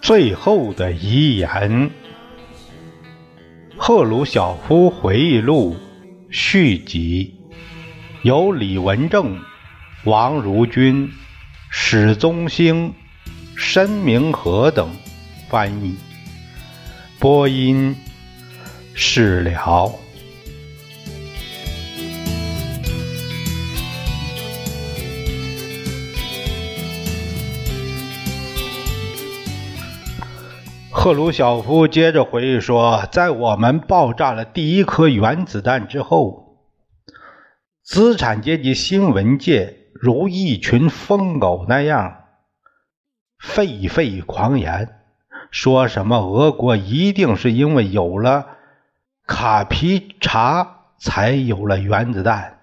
最后的遗言，《赫鲁晓夫回忆录》续集，由李文正、王如军、史宗兴、申明和等翻译，播音释了。赫鲁晓夫接着回忆说：“在我们爆炸了第一颗原子弹之后，资产阶级新闻界如一群疯狗那样沸沸狂言，说什么俄国一定是因为有了卡皮查才有了原子弹，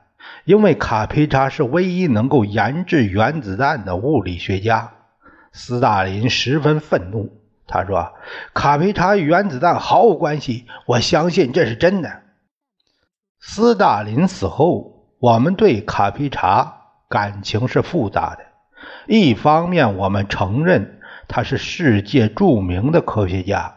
因为卡皮查是唯一能够研制原子弹的物理学家。”斯大林十分愤怒。他说：“卡皮查与原子弹毫无关系，我相信这是真的。”斯大林死后，我们对卡皮查感情是复杂的。一方面，我们承认他是世界著名的科学家；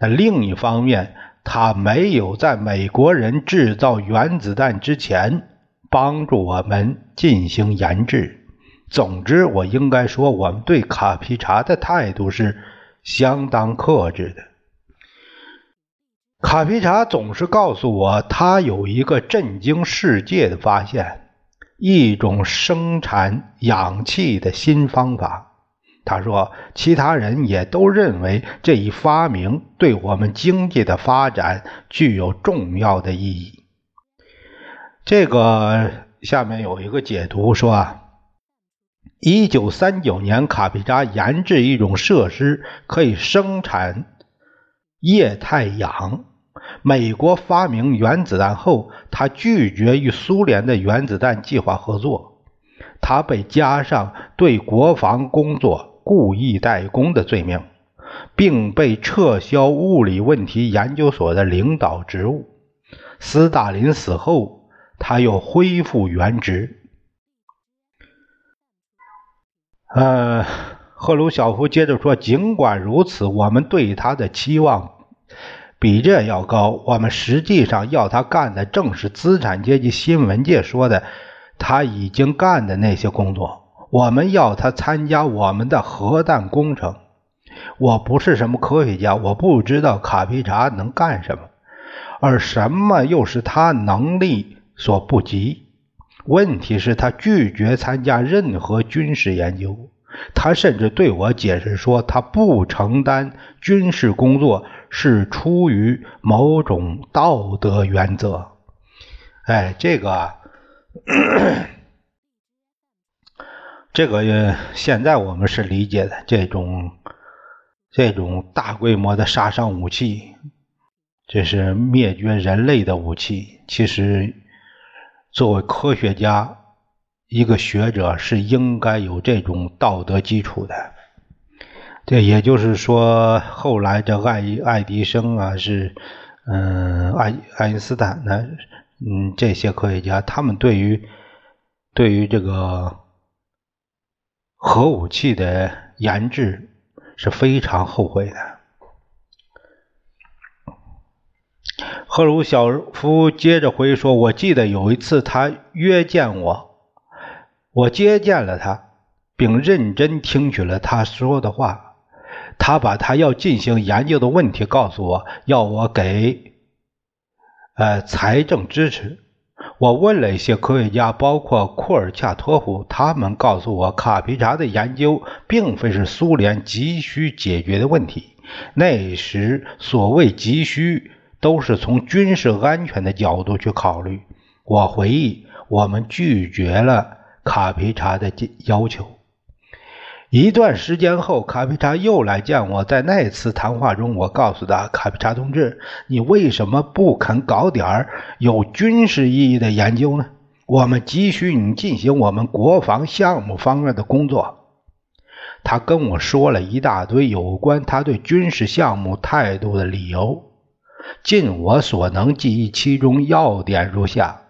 那另一方面，他没有在美国人制造原子弹之前帮助我们进行研制。总之，我应该说，我们对卡皮查的态度是。相当克制的。卡皮查总是告诉我，他有一个震惊世界的发现，一种生产氧气的新方法。他说，其他人也都认为这一发明对我们经济的发展具有重要的意义。这个下面有一个解读说啊。一九三九年，卡皮扎研制一种设施，可以生产液态氧。美国发明原子弹后，他拒绝与苏联的原子弹计划合作，他被加上对国防工作故意怠工的罪名，并被撤销物理问题研究所的领导职务。斯大林死后，他又恢复原职。呃，赫鲁晓夫接着说：“尽管如此，我们对他的期望比这要高。我们实际上要他干的正是资产阶级新闻界说的他已经干的那些工作。我们要他参加我们的核弹工程。我不是什么科学家，我不知道卡皮查能干什么，而什么又是他能力所不及。”问题是，他拒绝参加任何军事研究。他甚至对我解释说，他不承担军事工作是出于某种道德原则。哎，这个，这个现在我们是理解的，这种这种大规模的杀伤武器，这是灭绝人类的武器。其实。作为科学家，一个学者是应该有这种道德基础的。这也就是说，后来这爱爱迪生啊，是嗯，爱爱因斯坦呢，嗯，这些科学家，他们对于对于这个核武器的研制是非常后悔的。赫鲁晓夫接着回忆说：“我记得有一次，他约见我，我接见了他，并认真听取了他说的话。他把他要进行研究的问题告诉我，要我给呃财政支持。我问了一些科学家，包括库尔恰托夫，他们告诉我，卡皮查的研究并非是苏联急需解决的问题。那时所谓急需。”都是从军事安全的角度去考虑。我回忆，我们拒绝了卡皮查的要求。一段时间后，卡皮查又来见我，在那次谈话中，我告诉他：“卡皮查同志，你为什么不肯搞点儿有军事意义的研究呢？我们急需你进行我们国防项目方面的工作。”他跟我说了一大堆有关他对军事项目态度的理由，尽我所能记忆其中要点如下：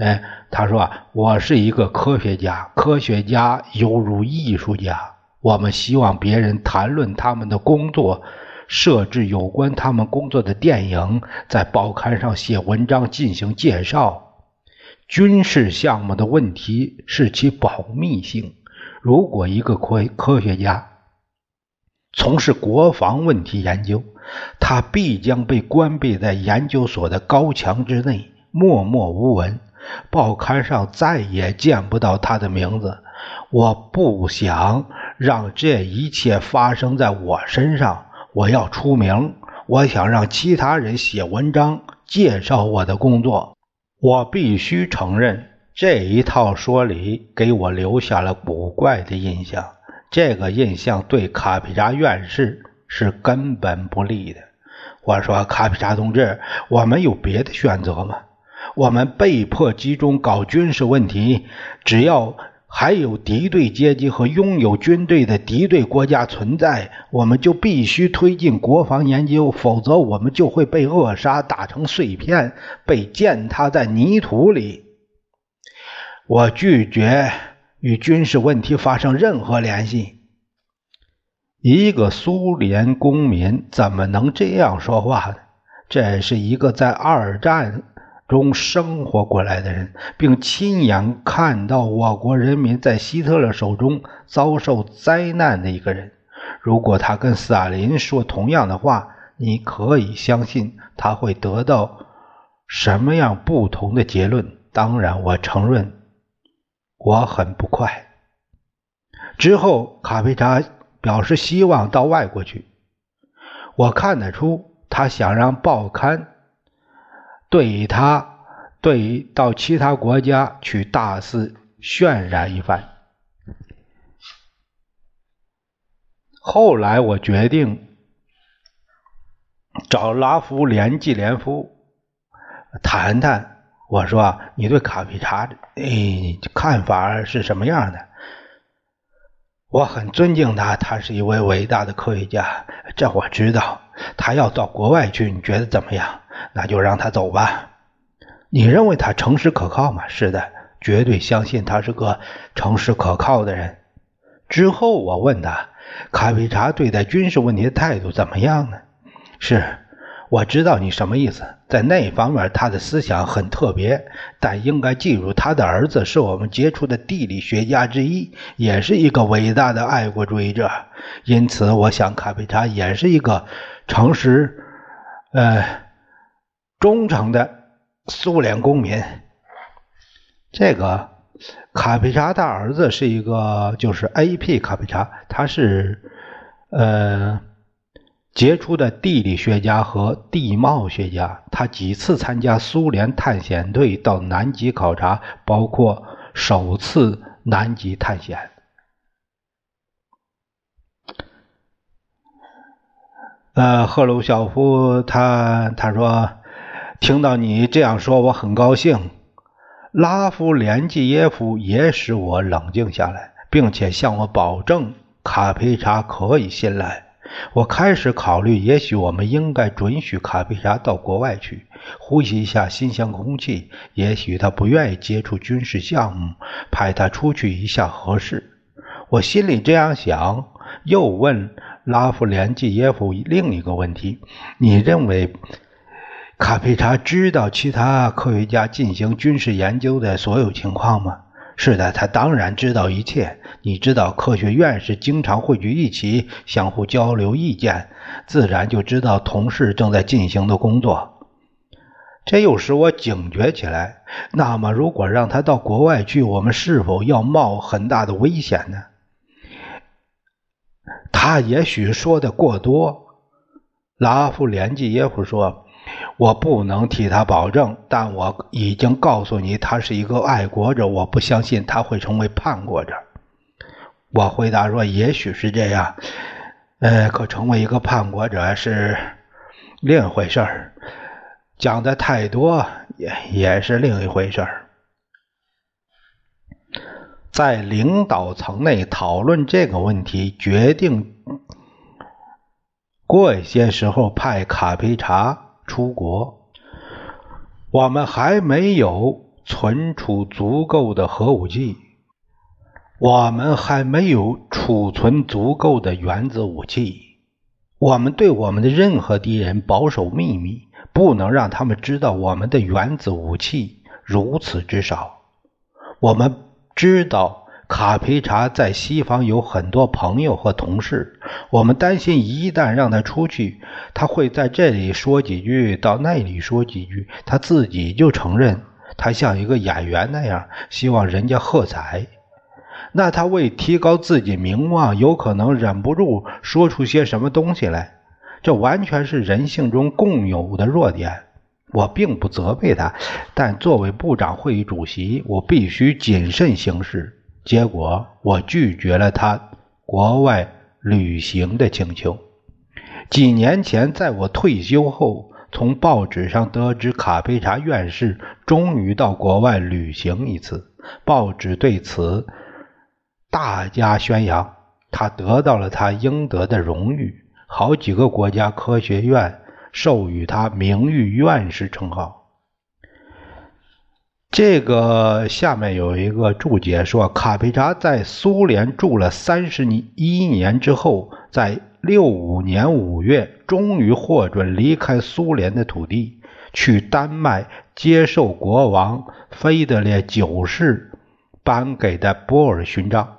哎，他说我是一个科学家，科学家犹如艺术家。我们希望别人谈论他们的工作，设置有关他们工作的电影，在报刊上写文章进行介绍。军事项目的问题是其保密性。如果一个科科学家从事国防问题研究，他必将被关闭在研究所的高墙之内，默默无闻，报刊上再也见不到他的名字。我不想让这一切发生在我身上。我要出名，我想让其他人写文章介绍我的工作。我必须承认。这一套说理给我留下了古怪的印象，这个印象对卡皮查院士是根本不利的。我说：“卡皮查同志，我们有别的选择吗？我们被迫集中搞军事问题，只要还有敌对阶级和拥有军队的敌对国家存在，我们就必须推进国防研究，否则我们就会被扼杀、打成碎片、被践踏在泥土里。”我拒绝与军事问题发生任何联系。一个苏联公民怎么能这样说话呢？这是一个在二战中生活过来的人，并亲眼看到我国人民在希特勒手中遭受灾难的一个人。如果他跟斯大林说同样的话，你可以相信他会得到什么样不同的结论。当然，我承认。我很不快。之后，卡佩查表示希望到外国去。我看得出，他想让报刊对他对于到其他国家去大肆渲染一番。后来，我决定找拉夫连季连夫谈谈。我说：“你对卡皮查，哎，看法是什么样的？”我很尊敬他，他是一位伟大的科学家，这我知道。他要到国外去，你觉得怎么样？那就让他走吧。你认为他诚实可靠吗？是的，绝对相信他是个诚实可靠的人。之后我问他，卡皮查对待军事问题的态度怎么样呢？是。我知道你什么意思，在那方面他的思想很特别，但应该记住，他的儿子是我们杰出的地理学家之一，也是一个伟大的爱国主义者。因此，我想卡皮查也是一个诚实、呃忠诚的苏联公民。这个卡皮查他儿子是一个，就是 A.P. 卡皮查，他是呃。杰出的地理学家和地貌学家，他几次参加苏联探险队到南极考察，包括首次南极探险。呃，赫鲁晓夫他他说，听到你这样说，我很高兴。拉夫连季耶夫也使我冷静下来，并且向我保证，卡佩查可以信赖。我开始考虑，也许我们应该准许卡皮查到国外去呼吸一下新鲜空气。也许他不愿意接触军事项目，派他出去一下合适。我心里这样想，又问拉夫连季耶夫另一个问题：你认为卡佩查知道其他科学家进行军事研究的所有情况吗？是的，他当然知道一切。你知道，科学院士经常汇聚一起，相互交流意见，自然就知道同事正在进行的工作。这又使我警觉起来。那么，如果让他到国外去，我们是否要冒很大的危险呢？他也许说的过多。拉夫连季耶夫说。我不能替他保证，但我已经告诉你，他是一个爱国者。我不相信他会成为叛国者。我回答说：“也许是这样，呃，可成为一个叛国者是另一回事儿。讲的太多也也是另一回事儿。”在领导层内讨论这个问题，决定过一些时候派卡皮查出国。我们还没有存储足够的核武器，我们还没有储存足够的原子武器。我们对我们的任何敌人保守秘密，不能让他们知道我们的原子武器如此之少。我们知道卡皮查在西方有很多朋友和同事，我们担心一旦让他出去，他会在这里说几句，到那里说几句，他自己就承认他像一个演员那样，希望人家喝彩。那他为提高自己名望，有可能忍不住说出些什么东西来，这完全是人性中共有的弱点。我并不责备他，但作为部长会议主席，我必须谨慎行事。结果，我拒绝了他国外旅行的请求。几年前，在我退休后，从报纸上得知卡佩查院士终于到国外旅行一次。报纸对此大加宣扬，他得到了他应得的荣誉，好几个国家科学院。授予他名誉院士称号。这个下面有一个注解说，卡皮查在苏联住了三十一年之后，在六五年五月终于获准离开苏联的土地，去丹麦接受国王腓德烈九世颁给的波尔勋章。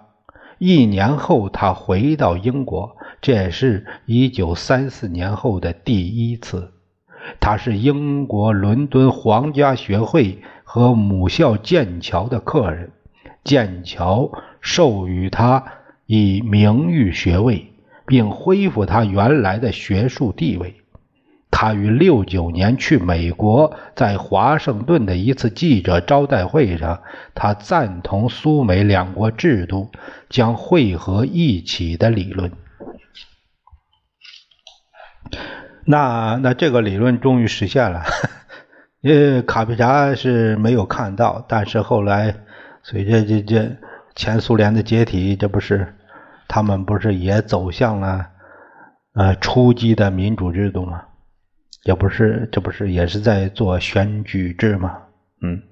一年后，他回到英国。这也是一九三四年后的第一次。他是英国伦敦皇家学会和母校剑桥的客人，剑桥授予他以名誉学位，并恢复他原来的学术地位。他于六九年去美国，在华盛顿的一次记者招待会上，他赞同苏美两国制度将汇合一起的理论。那那这个理论终于实现了，呃卡皮查是没有看到，但是后来随着这这前苏联的解体，这不是他们不是也走向了呃初级的民主制度吗？也不是，这不是也是在做选举制吗？嗯，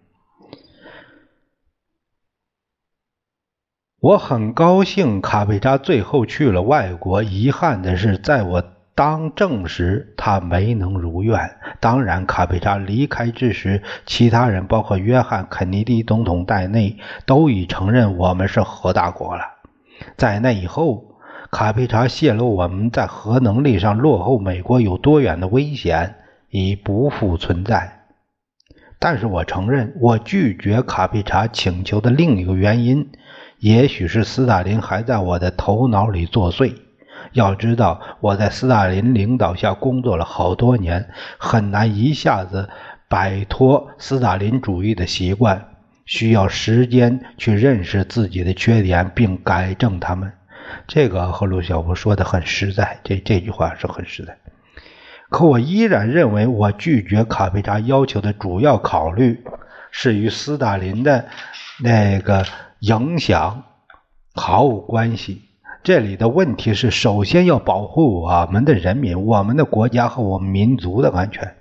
我很高兴卡皮查最后去了外国，遗憾的是在我。当政时，他没能如愿。当然，卡佩查离开之时，其他人，包括约翰·肯尼迪总统在内，都已承认我们是核大国了。在那以后，卡佩查泄露我们在核能力上落后美国有多远的危险已不复存在。但是我承认，我拒绝卡佩查请求的另一个原因，也许是斯大林还在我的头脑里作祟。要知道，我在斯大林领导下工作了好多年，很难一下子摆脱斯大林主义的习惯，需要时间去认识自己的缺点并改正他们。这个赫鲁晓夫说的很实在，这这句话是很实在。可我依然认为，我拒绝卡佩查要求的主要考虑是与斯大林的那个影响毫无关系。这里的问题是，首先要保护我们的人民、我们的国家和我们民族的安全。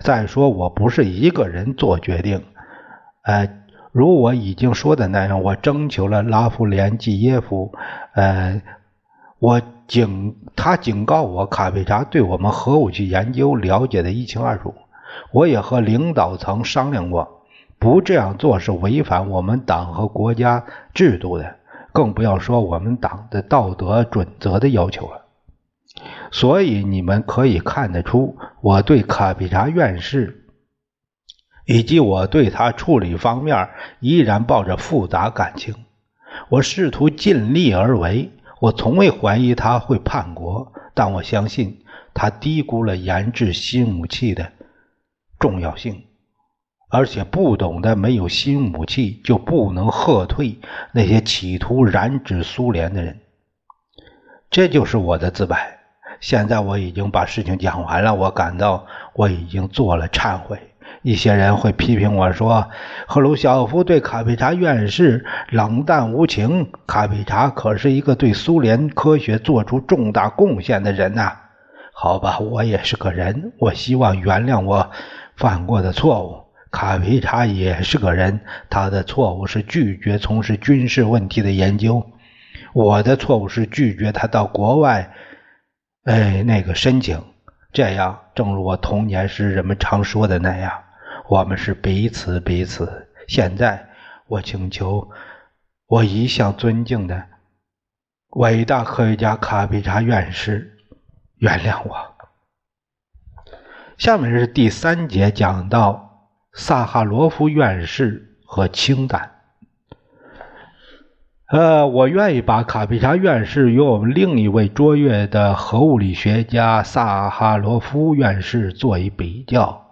再说，我不是一个人做决定。呃，如我已经说的那样，我征求了拉夫连季耶夫。呃，我警他警告我，卡佩查对我们核武器研究了解的一清二楚。我也和领导层商量过，不这样做是违反我们党和国家制度的。更不要说我们党的道德准则的要求了。所以你们可以看得出，我对卡皮查院士以及我对他处理方面依然抱着复杂感情。我试图尽力而为，我从未怀疑他会叛国，但我相信他低估了研制新武器的重要性。而且不懂得没有新武器就不能喝退那些企图染指苏联的人，这就是我的自白。现在我已经把事情讲完了，我感到我已经做了忏悔。一些人会批评我说，赫鲁晓夫对卡皮查院士冷淡无情。卡皮查可是一个对苏联科学做出重大贡献的人呐。好吧，我也是个人，我希望原谅我犯过的错误。卡皮查也是个人，他的错误是拒绝从事军事问题的研究。我的错误是拒绝他到国外，哎，那个申请。这样，正如我童年时人们常说的那样。我们是彼此彼此。现在，我请求我一向尊敬的伟大科学家卡皮查院士原谅我。下面是第三节，讲到萨哈罗夫院士和氢弹。呃，我愿意把卡皮查院士与我们另一位卓越的核物理学家萨哈罗夫院士做一比较。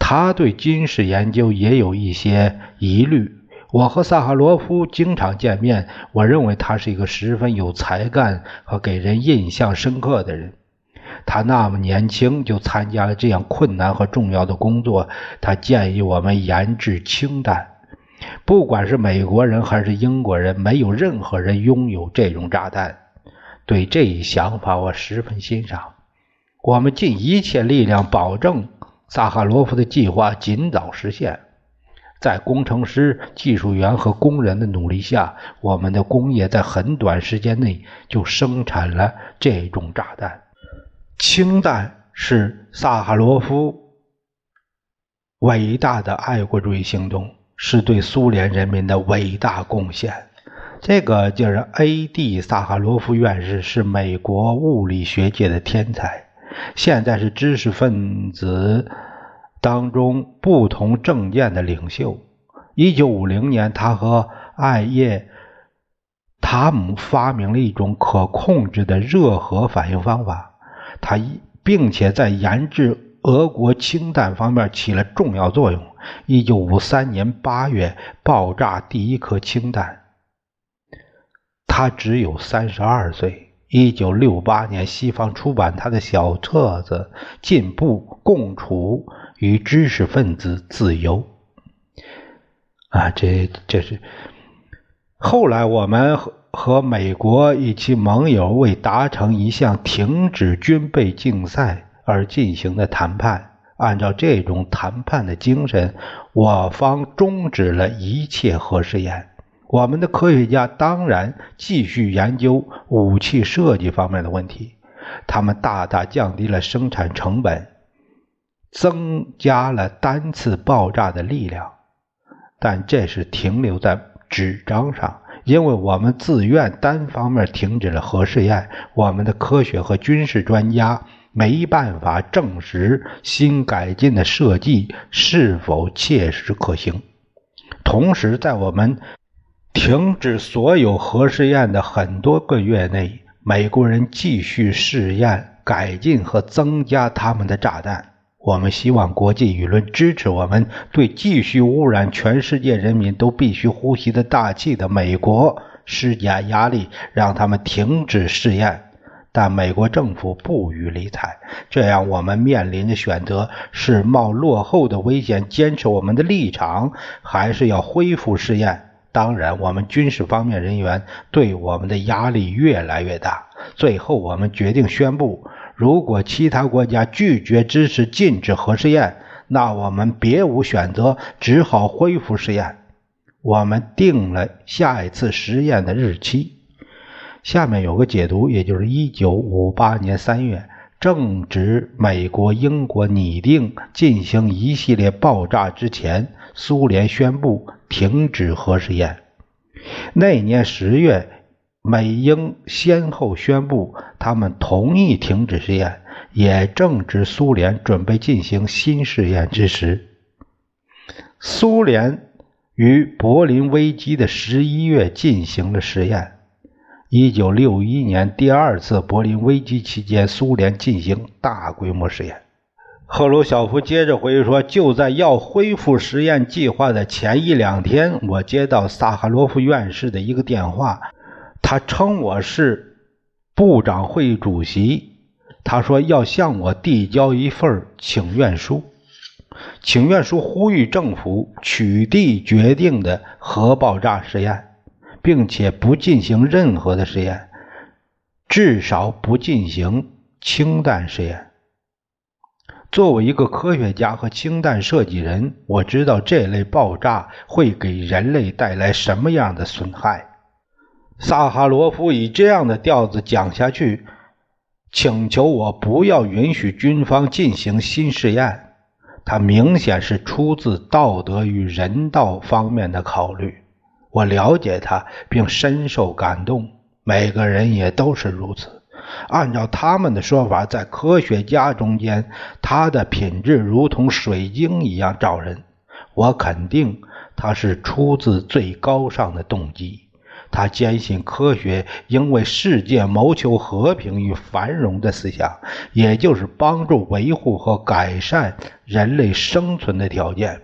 他对军事研究也有一些疑虑。我和萨哈罗夫经常见面，我认为他是一个十分有才干和给人印象深刻的人。他那么年轻就参加了这样困难和重要的工作。他建议我们研制氢弹，不管是美国人还是英国人，没有任何人拥有这种炸弹。对这一想法，我十分欣赏。我们尽一切力量保证。萨哈罗夫的计划尽早实现，在工程师、技术员和工人的努力下，我们的工业在很短时间内就生产了这种炸弹。氢弹是萨哈罗夫伟大的爱国主义行动，是对苏联人民的伟大贡献。这个就是 A.D. 萨哈罗夫院士，是美国物理学界的天才。现在是知识分子当中不同政见的领袖。一九五零年，他和艾叶塔姆发明了一种可控制的热核反应方法，他一并且在研制俄国氢弹方面起了重要作用。一九五三年八月，爆炸第一颗氢弹，他只有三十二岁。一九六八年，西方出版他的小册子《进步、共处与知识分子自由》。啊，这这是后来我们和美国一起盟友为达成一项停止军备竞赛而进行的谈判。按照这种谈判的精神，我方终止了一切核试验。我们的科学家当然继续研究武器设计方面的问题，他们大大降低了生产成本，增加了单次爆炸的力量，但这是停留在纸张上，因为我们自愿单方面停止了核试验。我们的科学和军事专家没办法证实新改进的设计是否切实可行。同时，在我们停止所有核试验的很多个月内，美国人继续试验、改进和增加他们的炸弹。我们希望国际舆论支持我们对继续污染全世界人民都必须呼吸的大气的美国施加压力，让他们停止试验。但美国政府不予理睬。这样，我们面临的选择是冒落后的危险，坚持我们的立场，还是要恢复试验？当然，我们军事方面人员对我们的压力越来越大。最后，我们决定宣布：如果其他国家拒绝支持禁止核试验，那我们别无选择，只好恢复试验。我们定了下一次实验的日期。下面有个解读，也就是1958年3月，正值美国、英国拟定进行一系列爆炸之前。苏联宣布停止核试验。那年十月，美英先后宣布他们同意停止试验，也正值苏联准备进行新试验之时。苏联于柏林危机的十一月进行了试验。一九六一年第二次柏林危机期间，苏联进行大规模试验。赫鲁晓夫接着回忆说：“就在要恢复实验计划的前一两天，我接到萨哈罗夫院士的一个电话，他称我是部长会主席。他说要向我递交一份请愿书。请愿书呼吁政府取缔决定的核爆炸实验，并且不进行任何的实验，至少不进行氢弹实验。作为一个科学家和氢弹设计人，我知道这类爆炸会给人类带来什么样的损害。萨哈罗夫以这样的调子讲下去，请求我不要允许军方进行新试验。他明显是出自道德与人道方面的考虑。我了解他，并深受感动。每个人也都是如此。按照他们的说法，在科学家中间，他的品质如同水晶一样照人。我肯定他是出自最高尚的动机。他坚信科学应为世界谋求和平与繁荣的思想，也就是帮助维护和改善人类生存的条件。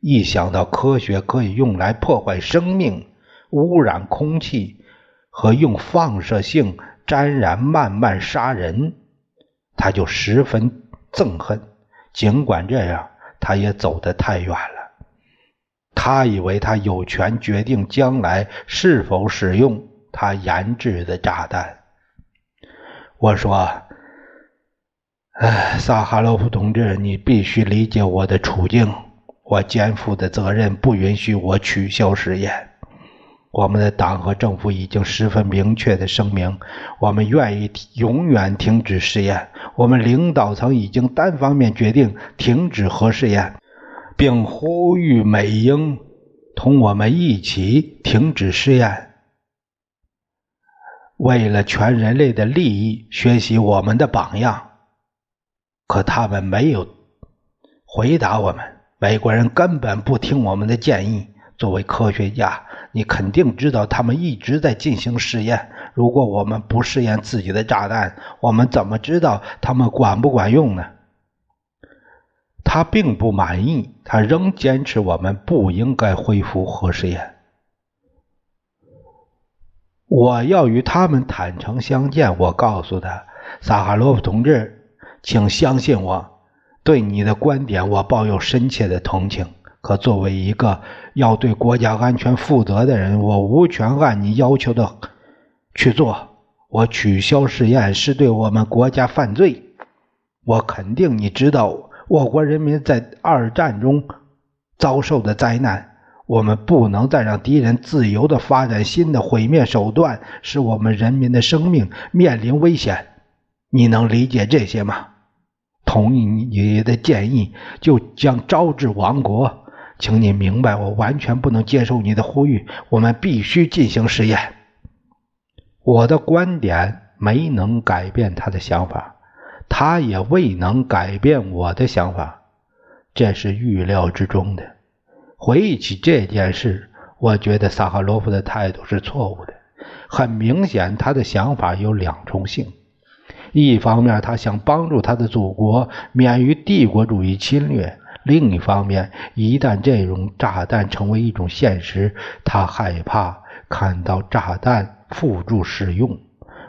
一想到科学可以用来破坏生命、污染空气和用放射性沾染慢慢杀人，他就十分憎恨。尽管这样，他也走得太远了。他以为他有权决定将来是否使用他研制的炸弹。我说：“哎，萨哈罗夫同志，你必须理解我的处境。我肩负的责任不允许我取消实验。我们的党和政府已经十分明确的声明，我们愿意永远停止试验。我们领导层已经单方面决定停止核试验。”并呼吁美英同我们一起停止试验，为了全人类的利益，学习我们的榜样。可他们没有回答我们。美国人根本不听我们的建议。作为科学家，你肯定知道他们一直在进行试验。如果我们不试验自己的炸弹，我们怎么知道他们管不管用呢？他并不满意，他仍坚持我们不应该恢复核试验。我要与他们坦诚相见。我告诉他：“萨哈罗夫同志，请相信我，对你的观点我抱有深切的同情。可作为一个要对国家安全负责的人，我无权按你要求的去做。我取消试验是对我们国家犯罪。我肯定你知道。”我国人民在二战中遭受的灾难，我们不能再让敌人自由地发展新的毁灭手段，使我们人民的生命面临危险。你能理解这些吗？同意你的建议，就将招致亡国。请你明白，我完全不能接受你的呼吁。我们必须进行实验。我的观点没能改变他的想法。他也未能改变我的想法，这是预料之中的。回忆起这件事，我觉得萨哈罗夫的态度是错误的。很明显，他的想法有两重性：一方面，他想帮助他的祖国免于帝国主义侵略；另一方面，一旦这种炸弹成为一种现实，他害怕看到炸弹付诸使用。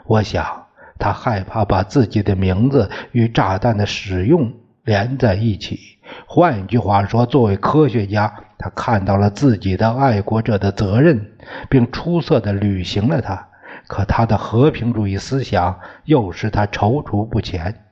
我想。他害怕把自己的名字与炸弹的使用连在一起。换一句话说，作为科学家，他看到了自己的爱国者的责任，并出色地履行了它。可他的和平主义思想又使他踌躇不前。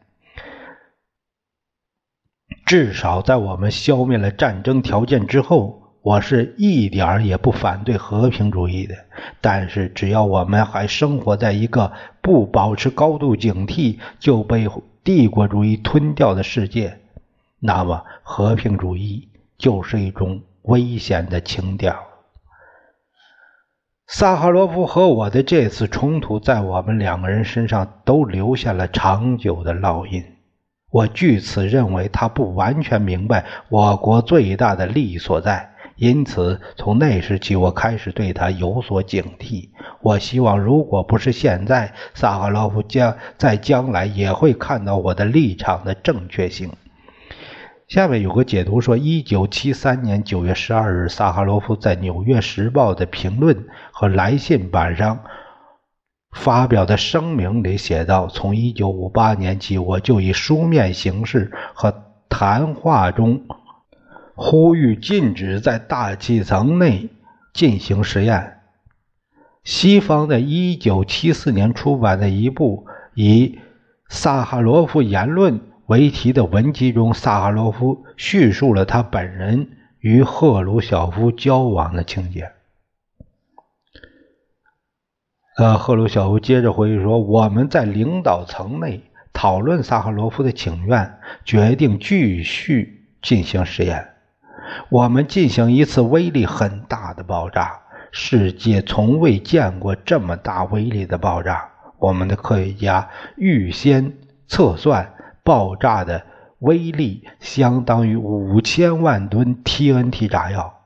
至少在我们消灭了战争条件之后。我是一点儿也不反对和平主义的，但是只要我们还生活在一个不保持高度警惕就被帝国主义吞掉的世界，那么和平主义就是一种危险的情调。萨哈罗夫和我的这次冲突在我们两个人身上都留下了长久的烙印。我据此认为，他不完全明白我国最大的利益所在。因此，从那时起，我开始对他有所警惕。我希望，如果不是现在，萨哈罗夫将在将来也会看到我的立场的正确性。下面有个解读说，一九七三年九月十二日，萨哈罗夫在《纽约时报》的评论和来信板上发表的声明里写道：“从一九五八年起，我就以书面形式和。”谈话中呼吁禁止在大气层内进行实验。西方在一九七四年出版的一部以萨哈罗夫言论为题的文集中，萨哈罗夫叙述了他本人与赫鲁晓夫交往的情节。呃，赫鲁晓夫接着回忆说：“我们在领导层内讨论萨哈罗夫的请愿，决定继续进行实验。我们进行一次威力很大的爆炸。”世界从未见过这么大威力的爆炸。我们的科学家预先测算，爆炸的威力相当于五千万吨 TNT 炸药。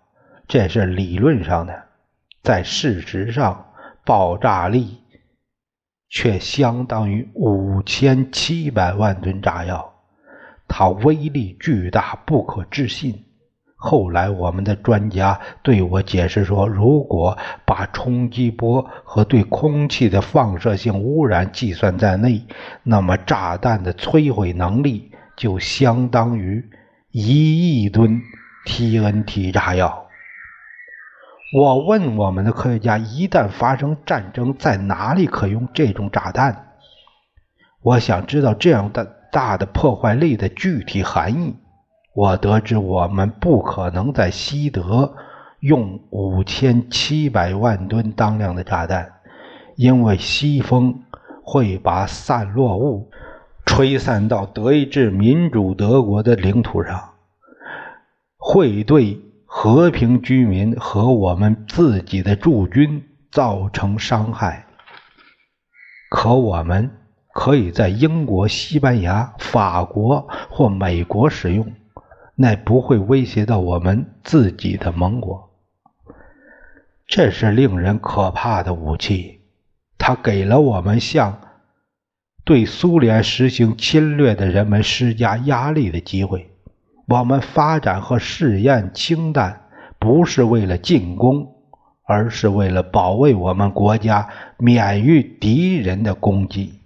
这是理论上的，在事实上，爆炸力却相当于五千七百万吨炸药。它威力巨大，不可置信。后来，我们的专家对我解释说，如果把冲击波和对空气的放射性污染计算在内，那么炸弹的摧毁能力就相当于一亿吨 TNT 炸药。我问我们的科学家，一旦发生战争，在哪里可用这种炸弹？我想知道这样的大的破坏力的具体含义。我得知，我们不可能在西德用五千七百万吨当量的炸弹，因为西风会把散落物吹散到德意志民主德国的领土上，会对和平居民和我们自己的驻军造成伤害。可我们可以在英国、西班牙、法国或美国使用。那不会威胁到我们自己的盟国。这是令人可怕的武器，它给了我们向对苏联实行侵略的人们施加压力的机会。我们发展和试验氢弹，不是为了进攻，而是为了保卫我们国家免于敌人的攻击。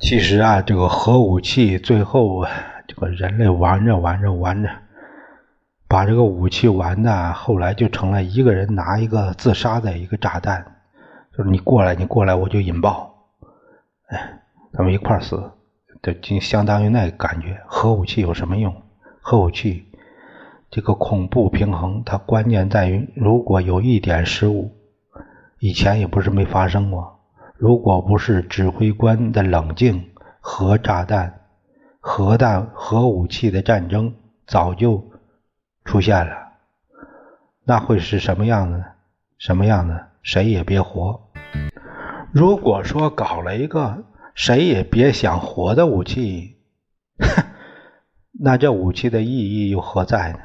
其实啊，这个核武器最后。这个人类玩着玩着玩着，把这个武器玩的，后来就成了一个人拿一个自杀的一个炸弹，就是你过来，你过来，我就引爆，哎，咱们一块死，这就相当于那个感觉。核武器有什么用？核武器这个恐怖平衡，它关键在于，如果有一点失误，以前也不是没发生过，如果不是指挥官的冷静，核炸弹。核弹、核武器的战争早就出现了，那会是什么样呢？什么样子？谁也别活。如果说搞了一个谁也别想活的武器，那这武器的意义又何在呢？